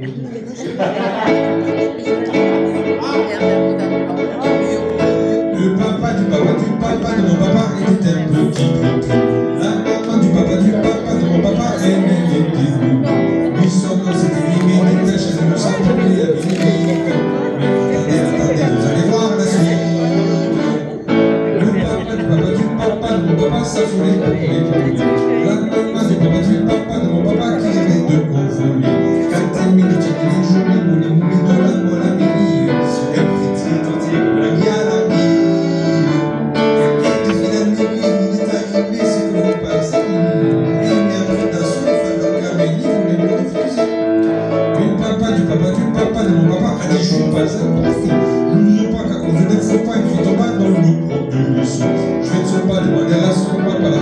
Le papa du papa du papa de mon papa était un petit groupe. La maman du papa du papa de mon papa aimait les petits groupes. Lui, son nom c'était Mimi, il était chez nous sans oublier la musique. Attendez, attendez, vous allez voir la suite. Le papa du papa du papa de mon papa s'affolait pour les La maman du papa du mon papa a dit, je ne veux pas. N'oublions pas qu'à cause il faut dans le de. Je vais te pas, je m'en pas,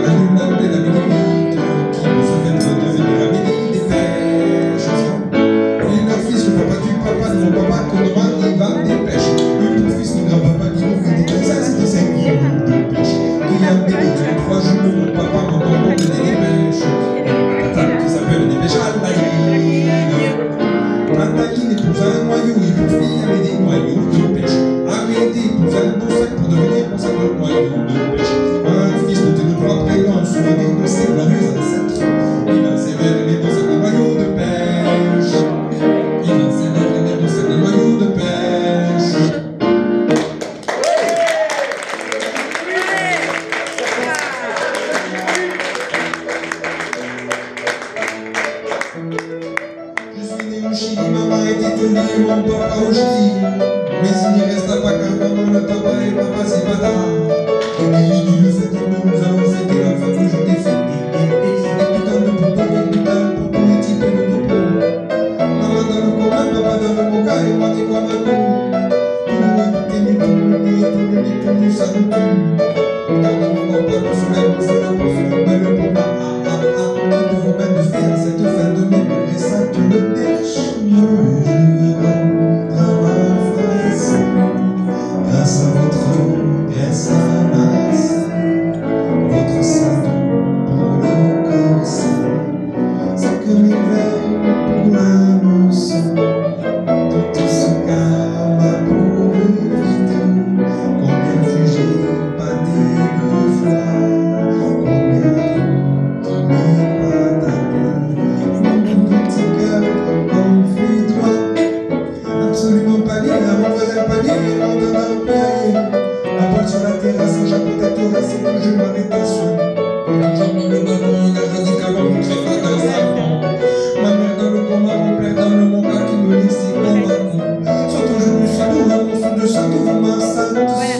nayo mpaka uliki mezi ni resta pakanga mwana taba e papa sibata la paix. Sur la terrasse, un chapeau d'atorat, c'est que je m'en étais sûr. Le ballon, la radicale, on crée pas dans sa Ma mère dans le coma, mon dans le monca qui me laissait condamner. Soit aujourd'hui, je suis tout à mon fond de château, à.